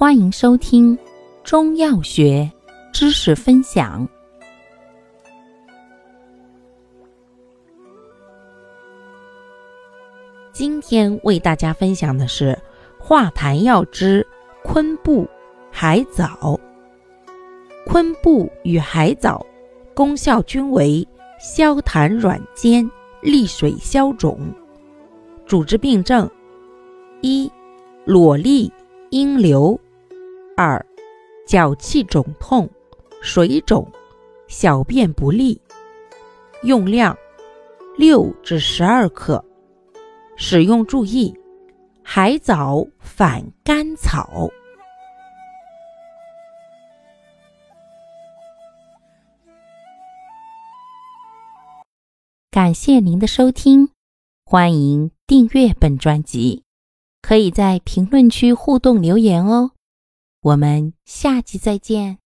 欢迎收听中药学知识分享。今天为大家分享的是化痰药之昆布、海藻。昆布与海藻功效均为消痰软坚、利水消肿。主治病症：一、裸痢、阴流。二、脚气肿痛、水肿、小便不利。用量六至十二克。使用注意：海藻反甘草。感谢您的收听，欢迎订阅本专辑，可以在评论区互动留言哦。我们下期再见。